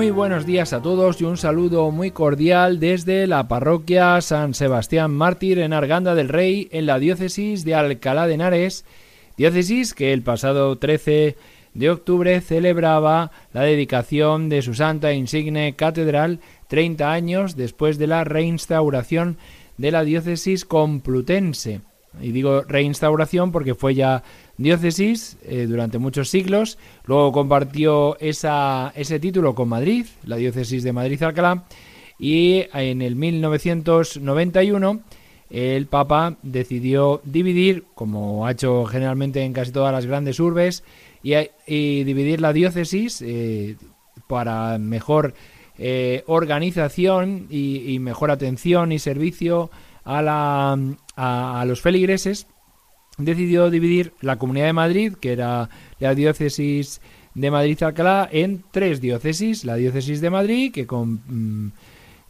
Muy buenos días a todos y un saludo muy cordial desde la parroquia San Sebastián Mártir en Arganda del Rey, en la diócesis de Alcalá de Henares, diócesis que el pasado 13 de octubre celebraba la dedicación de su santa insigne catedral 30 años después de la reinstauración de la diócesis complutense. Y digo reinstauración porque fue ya diócesis eh, durante muchos siglos, luego compartió ese título con Madrid, la diócesis de Madrid-Alcalá, y en el 1991 el Papa decidió dividir, como ha hecho generalmente en casi todas las grandes urbes, y, dividir la diócesis eh, para mejor eh, organización y, mejor atención y servicio a, la, a los feligreses decidió dividir la Comunidad de Madrid, que era la diócesis de Madrid-Alcalá, en tres diócesis. La diócesis de Madrid, que, con, mm,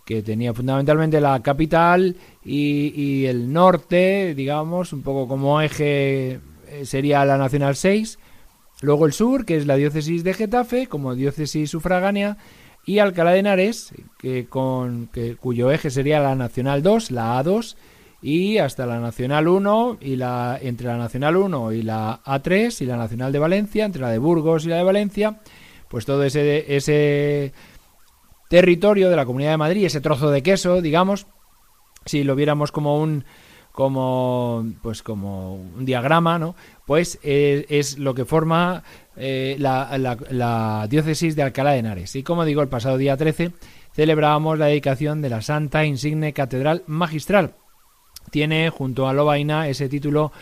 que tenía fundamentalmente la capital y, el norte, digamos, un poco como eje eh, sería la Nacional 6. Luego el sur, que es la diócesis de Getafe, como diócesis sufragánea, y Alcalá de Henares, que con, que, cuyo eje sería la Nacional 2, la A2, y hasta la Nacional 1 y la entre la Nacional 1 y la A3 y la Nacional de Valencia, entre la de Burgos y la de Valencia, pues todo ese ese territorio de la Comunidad de Madrid, ese trozo de queso, digamos, si lo viéramos como un como pues como un diagrama, ¿no? Pues eh, es lo que forma eh, la, la, la diócesis de Alcalá de Henares. Y como digo, el pasado día 13 celebrábamos la dedicación de la Santa Insigne Catedral Magistral tiene junto a Lobaina ese título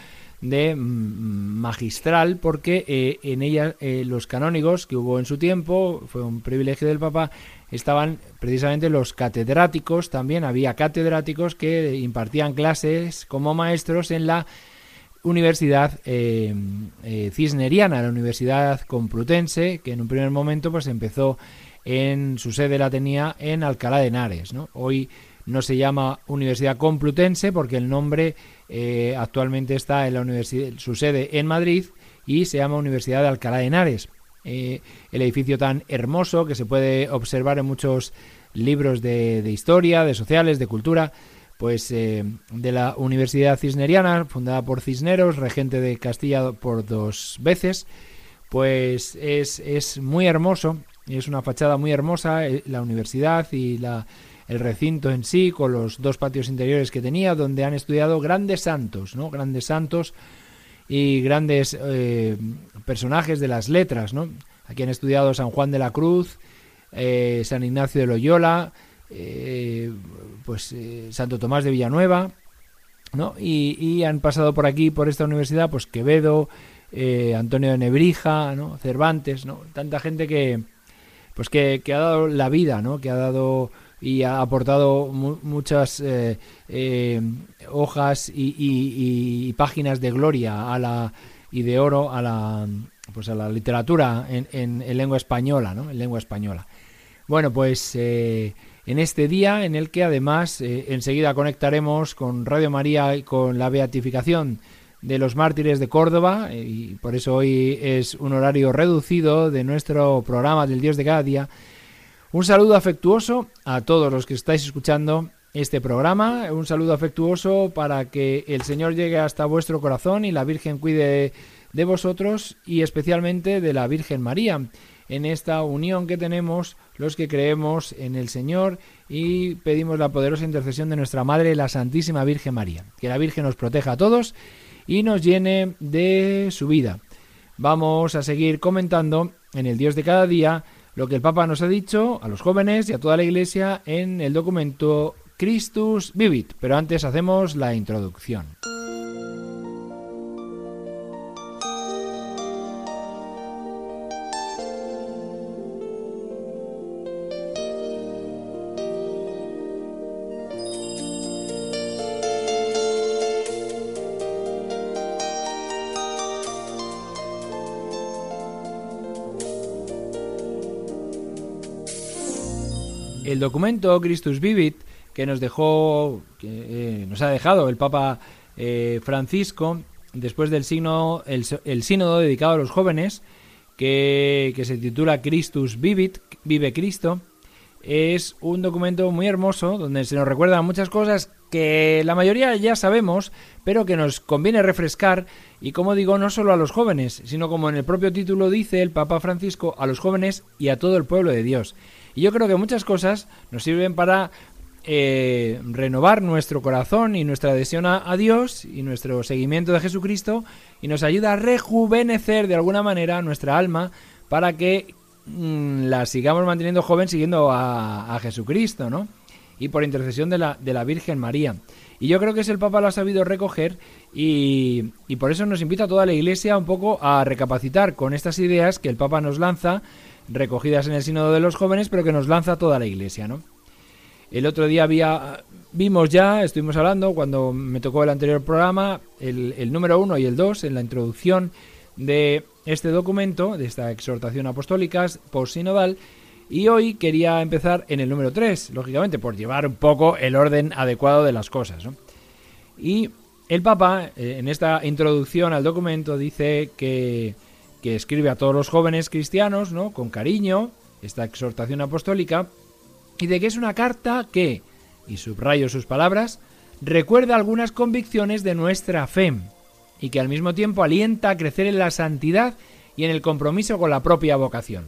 de magistral porque eh, en ella eh, los canónigos que hubo en su tiempo, fue un privilegio del Papa, estaban precisamente los catedráticos, también había catedráticos que impartían clases como maestros en la Universidad eh, Cisneriana, la Universidad Complutense, que en un primer momento pues empezó en su sede la tenía en Alcalá de Henares, ¿no? Hoy no se llama Universidad Complutense porque el nombre eh, actualmente está en la universidad, su sede en Madrid y se llama Universidad de Alcalá de Henares. Eh, el edificio tan hermoso que se puede observar en muchos libros de, historia, de sociales, de cultura, pues eh, de la Universidad Cisneriana, fundada por Cisneros, regente de Castilla por dos veces, pues es, es muy hermoso, es una fachada muy hermosa, la universidad y la el recinto en sí, con los dos patios interiores que tenía, donde han estudiado grandes santos, ¿no? Grandes santos y grandes eh, personajes de las letras, ¿no? Aquí han estudiado San Juan de la Cruz, eh, San Ignacio de Loyola, eh, pues Santo Tomás de Villanueva, ¿no? Y, han pasado por aquí, por esta universidad, pues Quevedo, Antonio de Nebrija, ¿no? Cervantes, ¿no? Tanta gente que, pues que, que ha dado la vida, ¿no? Que ha dado y ha aportado muchas eh, eh, hojas y, páginas de gloria a la y de oro a la pues a la literatura en, en, lengua española no en lengua española. Bueno pues eh, en este día en el que además enseguida conectaremos con Radio María y con la beatificación de los mártires de Córdoba y por eso hoy es un horario reducido de nuestro programa del Dios de cada día un saludo afectuoso a todos los que estáis escuchando este programa, un saludo afectuoso para que el Señor llegue hasta vuestro corazón y la Virgen cuide de vosotros y especialmente de la Virgen María en esta unión que tenemos los que creemos en el Señor y pedimos la poderosa intercesión de nuestra Madre, la Santísima Virgen María. Que la Virgen nos proteja a todos y nos llene de su vida. Vamos a seguir comentando en el Dios de cada día lo que el Papa nos ha dicho a los jóvenes y a toda la Iglesia en el documento Christus Vivit. Pero antes hacemos la introducción. El documento Christus Vivit que nos dejó, que eh, nos ha dejado el Papa eh, Francisco después del signo, el, sínodo dedicado a los jóvenes, que, que, se titula Christus Vivit, Vive Cristo, es un documento muy hermoso donde se nos recuerdan muchas cosas que la mayoría ya sabemos, pero que nos conviene refrescar y como digo, no solo a los jóvenes, sino como en el propio título dice el Papa Francisco, a los jóvenes y a todo el pueblo de Dios. Y yo creo que muchas cosas nos sirven para eh, renovar nuestro corazón y nuestra adhesión a, Dios y nuestro seguimiento de Jesucristo y nos ayuda a rejuvenecer de alguna manera nuestra alma para que mm, la sigamos manteniendo joven siguiendo a, Jesucristo, ¿no? Y por intercesión de la, de la Virgen María. Y yo creo que es el Papa lo ha sabido recoger y, y, por eso nos invita a toda la Iglesia un poco a recapacitar con estas ideas que el Papa nos lanza recogidas en el Sínodo de los Jóvenes, pero que nos lanza toda la Iglesia, ¿no? El otro día había, vimos ya, estuvimos hablando, cuando me tocó el anterior programa, el, número uno y el dos, en la introducción de este documento, de esta exhortación apostólica post-sinodal, y hoy quería empezar en el número tres, lógicamente, por llevar un poco el orden adecuado de las cosas, ¿no? Y el Papa, eh, en esta introducción al documento, dice que que escribe a todos los jóvenes cristianos, ¿no? Con cariño, esta exhortación apostólica, y de que es una carta que, y subrayo sus palabras, recuerda algunas convicciones de nuestra fe, y que al mismo tiempo alienta a crecer en la santidad y en el compromiso con la propia vocación.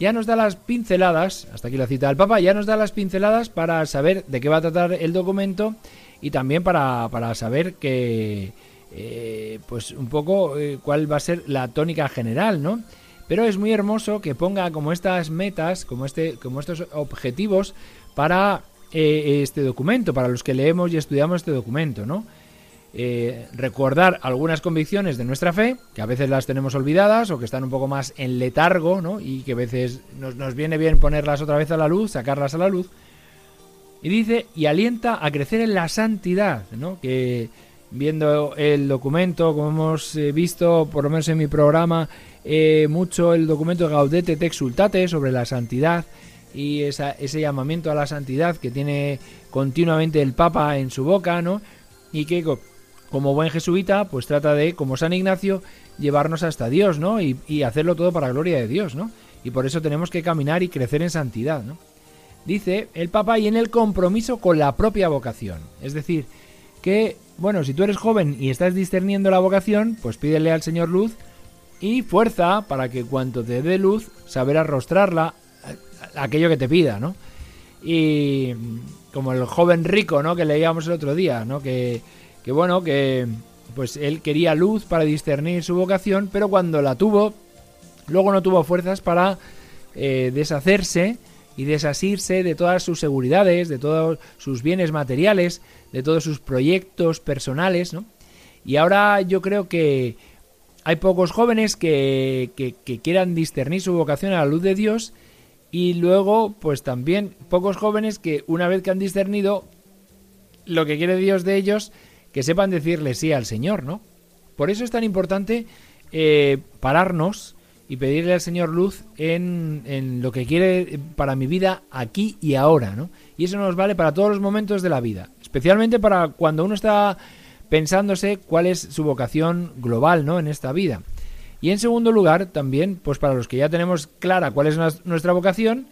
Ya nos da las pinceladas, hasta aquí la cita del Papa, ya nos da las pinceladas para saber de qué va a tratar el documento y también para, para saber que, eh, pues un poco eh, cuál va a ser la tónica general, ¿no? Pero es muy hermoso que ponga como estas metas, como, este, como estos objetivos para eh, este documento, para los que leemos y estudiamos este documento, ¿no? recordar algunas convicciones de nuestra fe, que a veces las tenemos olvidadas o que están un poco más en letargo, ¿no? Y que a veces nos, nos viene bien ponerlas otra vez a la luz, sacarlas a la luz. Y dice, y alienta a crecer en la santidad, ¿no? Que viendo el documento, como hemos eh, visto, por lo menos en mi programa, eh, mucho el documento Gaudete te exultate sobre la santidad y ese llamamiento a la santidad que tiene continuamente el Papa en su boca, ¿no? Y que como buen jesuita, pues trata de, como San Ignacio, llevarnos hasta Dios, ¿no? Y, y hacerlo todo para la gloria de Dios, ¿no? Y por eso tenemos que caminar y crecer en santidad, ¿no? Dice el Papa y en el compromiso con la propia vocación. Es decir, que bueno, si tú eres joven y estás discerniendo la vocación, pues pídele al Señor luz y fuerza para que cuanto te dé luz, saber arrostrarla aquello que te pida, ¿no? Y como el joven rico, ¿no? Que leíamos el otro día, ¿no? Que, que bueno, que pues él quería luz para discernir su vocación, pero cuando la tuvo, luego no tuvo fuerzas para eh, deshacerse y desasirse de todas sus seguridades, de todos sus bienes materiales, de todos sus proyectos personales, ¿no? Y ahora yo creo que hay pocos jóvenes que, que, quieran discernir su vocación a la luz de Dios y luego pues también pocos jóvenes que una vez que han discernido lo que quiere Dios de ellos, que sepan decirle sí al Señor, ¿no? Por eso es tan importante eh, pararnos y pedirle al Señor luz en, en, lo que quiere para mi vida aquí y ahora, ¿no? Y eso nos vale para todos los momentos de la vida, especialmente para cuando uno está pensándose cuál es su vocación global, ¿no? En esta vida. Y en segundo lugar, también, pues para los que ya tenemos clara cuál es nuestra vocación,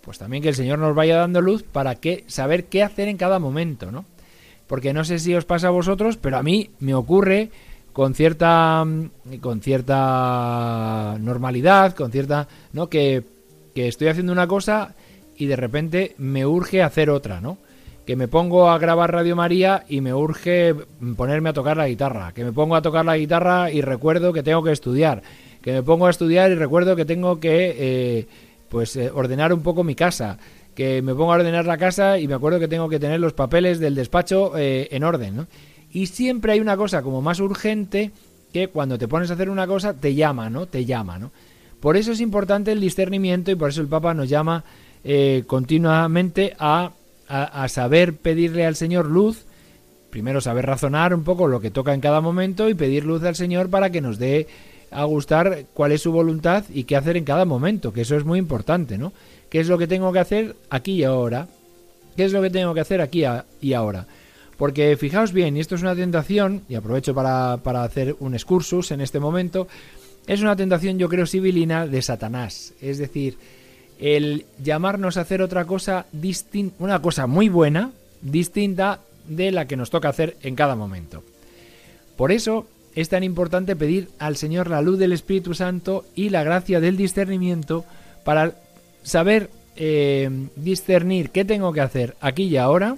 pues también que el Señor nos vaya dando luz para que saber qué hacer en cada momento, ¿no? Porque no sé si os pasa a vosotros, pero a mí me ocurre con cierta mm, con cierta normalidad, con cierta, ¿no? Que, que estoy haciendo una cosa y de repente me urge hacer otra, ¿no? que me pongo a grabar Radio María y me urge ponerme a tocar la guitarra, que me pongo a tocar la guitarra y recuerdo que tengo que estudiar, que me pongo a estudiar y recuerdo que tengo que eh, pues eh, ordenar un poco mi casa, que me pongo a ordenar la casa y me acuerdo que tengo que tener los papeles del despacho eh, en orden, ¿no? Y siempre hay una cosa como más urgente que cuando te pones a hacer una cosa te llama, ¿no? Te llama, ¿no? Por eso es importante el discernimiento y por eso el Papa nos llama continuamente a a, saber pedirle al Señor luz, primero saber razonar un poco lo que toca en cada momento y pedir luz al Señor para que nos dé a gustar cuál es su voluntad y qué hacer en cada momento, que eso es muy importante, ¿no? ¿Qué es lo que tengo que hacer aquí y ahora? ¿Qué es lo que tengo que hacer aquí y ahora? Porque fijaos bien, y esto es una tentación, y aprovecho para, para hacer un excursus en este momento, es una tentación yo creo civilina de Satanás, es decir, el llamarnos a hacer otra cosa distinta, una cosa muy buena, distinta de la que nos toca hacer en cada momento. Por eso es tan importante pedir al Señor la luz del Espíritu Santo y la gracia del discernimiento para saber eh, discernir qué tengo que hacer aquí y ahora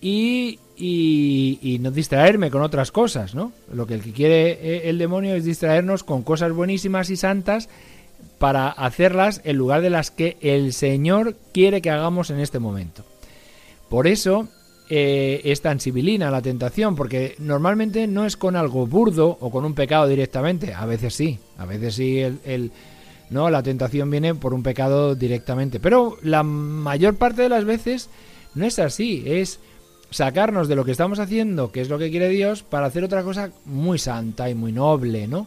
y, y, no distraerme con otras cosas, ¿no? Lo que el que quiere eh, el demonio es distraernos con cosas buenísimas y santas para hacerlas en lugar de las que el Señor quiere que hagamos en este momento. Por eso eh, es tan sibilina la tentación, porque normalmente no es con algo burdo o con un pecado directamente, a veces sí, a veces sí el, no la tentación viene por un pecado directamente, pero la mayor parte de las veces no es así, es sacarnos de lo que estamos haciendo, que es lo que quiere Dios, para hacer otra cosa muy santa y muy noble, ¿no?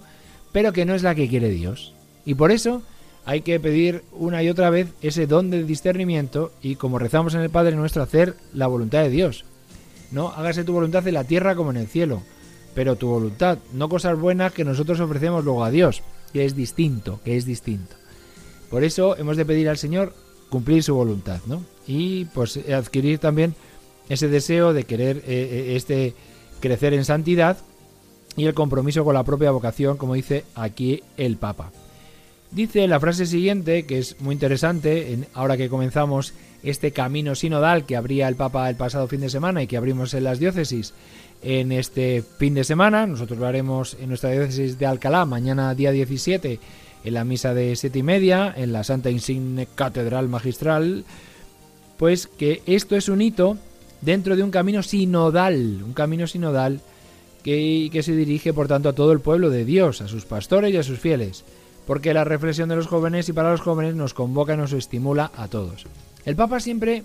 Pero que no es la que quiere Dios. Y por eso hay que pedir una y otra vez ese don de discernimiento y como rezamos en el Padre nuestro, hacer la voluntad de Dios. No, hágase tu voluntad en la tierra como en el cielo, pero tu voluntad, no cosas buenas que nosotros ofrecemos luego a Dios, que es distinto, que es distinto. Por eso hemos de pedir al Señor cumplir su voluntad, ¿no? Y pues adquirir también ese deseo de querer eh, eh, este crecer en santidad y el compromiso con la propia vocación, como dice aquí el Papa. Dice la frase siguiente, que es muy interesante, ahora que comenzamos este camino sinodal que abría el Papa el pasado fin de semana y que abrimos en las diócesis en este fin de semana. Nosotros lo haremos en nuestra diócesis de Alcalá mañana día 17 en la misa de siete y media en la Santa Insigne Catedral Magistral. Pues que esto es un hito dentro de un camino sinodal, un camino sinodal que, que se dirige por tanto a todo el pueblo de Dios, a sus pastores y a sus fieles porque la reflexión de los jóvenes y para los jóvenes nos convoca y nos estimula a todos. El Papa siempre,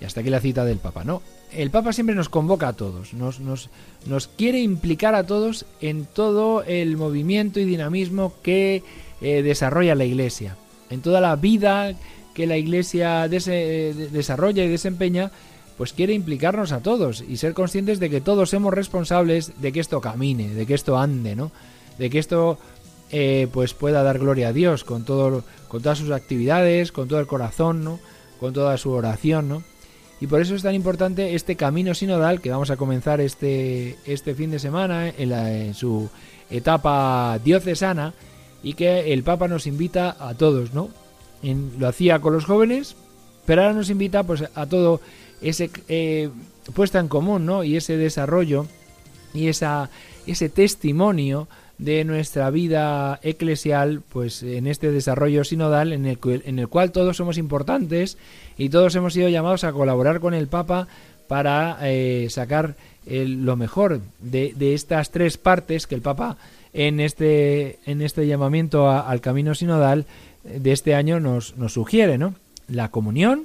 y hasta aquí la cita del Papa, ¿no? El Papa siempre nos convoca a todos, nos, nos, nos quiere implicar a todos en todo el movimiento y dinamismo que eh, desarrolla la Iglesia, en toda la vida que la Iglesia desarrolla y desempeña, pues quiere implicarnos a todos y ser conscientes de que todos somos responsables de que esto camine, de que esto ande, ¿no? De que esto eh, pues pueda dar gloria a Dios con todo con todas sus actividades con todo el corazón no con toda su oración no y por eso es tan importante este camino sinodal que vamos a comenzar este este fin de semana en, su etapa diocesana y que el Papa nos invita a todos no lo hacía con los jóvenes pero ahora nos invita pues a todo ese eh, puesta en común no y ese desarrollo y esa ese testimonio de nuestra vida eclesial, pues en este desarrollo sinodal en el, en el cual todos somos importantes y todos hemos sido llamados a colaborar con el Papa para eh, sacar lo mejor de, estas tres partes que el Papa en este, en este llamamiento al camino sinodal de este año nos, nos sugiere, ¿no? La comunión,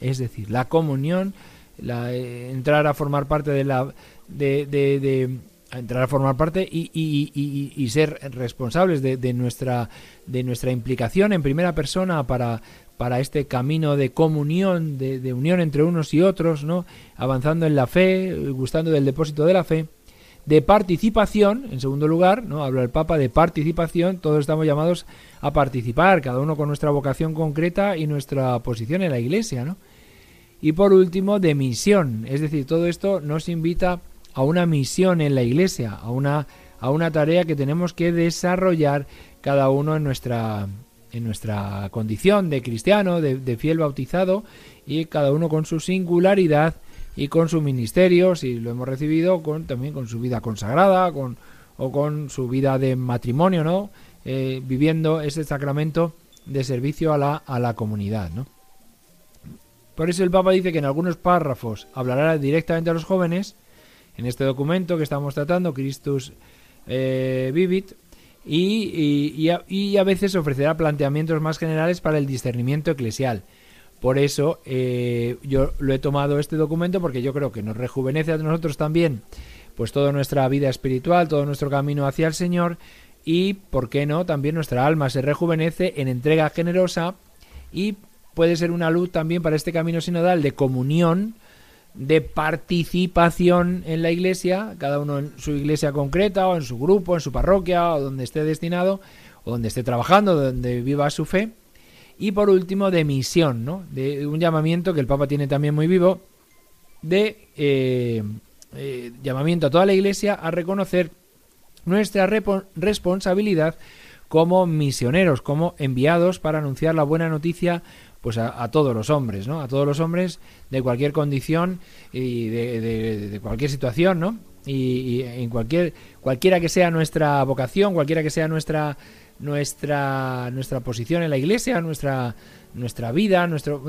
es decir, la comunión, la, eh, entrar a formar parte de la de, a entrar a formar parte y, y, y, ser responsables de, de, nuestra de nuestra implicación en primera persona para para este camino de comunión de, de, unión entre unos y otros no avanzando en la fe gustando del depósito de la fe de participación en segundo lugar no habla el Papa de participación todos estamos llamados a participar cada uno con nuestra vocación concreta y nuestra posición en la Iglesia no y por último de misión es decir todo esto nos invita a una misión en la iglesia, a una, a una tarea que tenemos que desarrollar cada uno en nuestra, en nuestra condición de cristiano, de, fiel bautizado, y cada uno con su singularidad, y con su ministerio, si lo hemos recibido, con también con su vida consagrada, con o con su vida de matrimonio, ¿no? Eh, viviendo ese sacramento de servicio a la, a la comunidad, ¿no? Por eso el Papa dice que en algunos párrafos hablará directamente a los jóvenes, en este documento que estamos tratando, Christus eh, Vivit, y, a, veces ofrecerá planteamientos más generales para el discernimiento eclesial. Por eso eh, yo lo he tomado este documento porque yo creo que nos rejuvenece a nosotros también, pues toda nuestra vida espiritual, todo nuestro camino hacia el Señor y, ¿por qué no? También nuestra alma se rejuvenece en entrega generosa y puede ser una luz también para este camino sinodal de comunión de participación en la iglesia, cada uno en su iglesia concreta o en su grupo, en su parroquia o donde esté destinado o donde esté trabajando, donde viva su fe. Y por último, de misión, ¿no? De un llamamiento que el Papa tiene también muy vivo, de eh, eh, llamamiento a toda la iglesia a reconocer nuestra responsabilidad como misioneros, como enviados para anunciar la buena noticia pues a, todos los hombres, ¿no? A todos los hombres de cualquier condición y de, cualquier situación, ¿no? Y, en cualquier cualquiera que sea nuestra vocación, cualquiera que sea nuestra nuestra nuestra posición en la Iglesia, nuestra nuestra vida, nuestro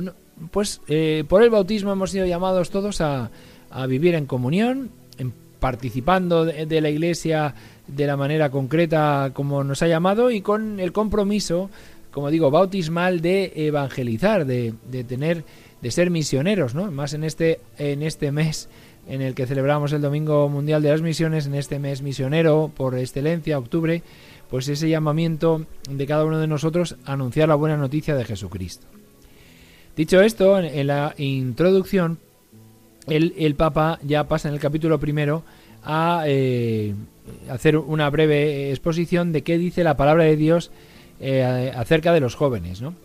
pues eh, por el bautismo hemos sido llamados todos a, a vivir en comunión, en participando de la Iglesia de la manera concreta como nos ha llamado y con el compromiso como digo, bautismal de evangelizar, de, de tener, de ser misioneros, ¿no? Más en este, en este mes en el que celebramos el Domingo Mundial de las Misiones, en este mes misionero por excelencia, octubre, pues ese llamamiento de cada uno de nosotros a anunciar la buena noticia de Jesucristo. Dicho esto, en, la introducción, el, el, Papa ya pasa en el capítulo primero a eh, hacer una breve exposición de qué dice la palabra de Dios eh, acerca de los jóvenes, ¿no?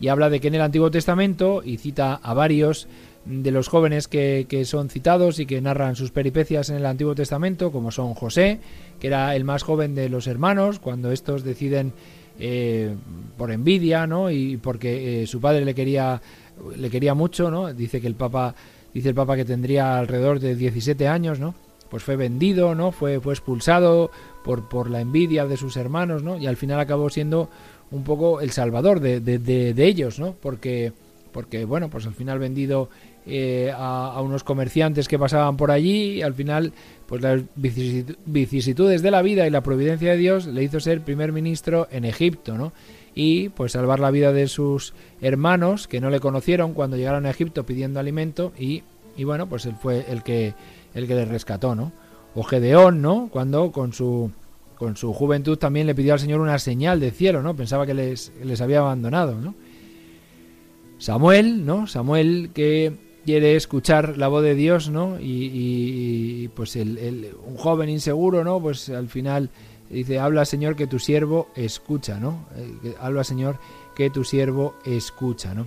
Y habla de que en el Antiguo Testamento, y cita a varios de los jóvenes que, son citados y que narran sus peripecias en el Antiguo Testamento, como son José, que era el más joven de los hermanos, cuando estos deciden eh, por envidia, ¿no? Y porque su padre le quería, le quería mucho, ¿no? Dice que el Papa, dice el Papa que tendría alrededor de 17 años, ¿no? Pues fue vendido, ¿no? Fue, fue expulsado, por, por la envidia de sus hermanos, ¿no? Y al final acabó siendo un poco el salvador de, de, ellos, ¿no? Porque, porque, bueno, pues al final vendido eh, a, unos comerciantes que pasaban por allí y al final, pues las vicisitudes de la vida y la providencia de Dios le hizo ser primer ministro en Egipto, ¿no? Y pues salvar la vida de sus hermanos que no le conocieron cuando llegaron a Egipto pidiendo alimento y, y bueno, pues él fue el que, el que les rescató, ¿no? o Gedeón, ¿no? Cuando con su con su juventud también le pidió al Señor una señal de cielo, ¿no? Pensaba que les, les había abandonado, ¿no? Samuel, ¿no? Samuel que quiere escuchar la voz de Dios, ¿no? Y, pues el, un joven inseguro, ¿no? Pues al final dice, habla Señor que tu siervo escucha, ¿no? Eh, habla Señor que tu siervo escucha, ¿no?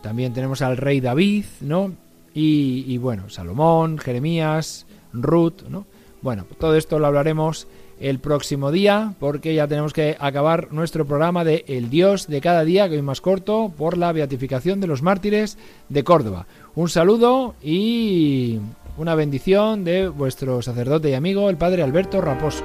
También tenemos al rey David, ¿no? Y, bueno, Salomón, Jeremías, Ruth, ¿no? Bueno, todo esto lo hablaremos el próximo día porque ya tenemos que acabar nuestro programa de El Dios de cada día, que hoy más corto, por la beatificación de los mártires de Córdoba. Un saludo y una bendición de vuestro sacerdote y amigo, el Padre Alberto Raposo.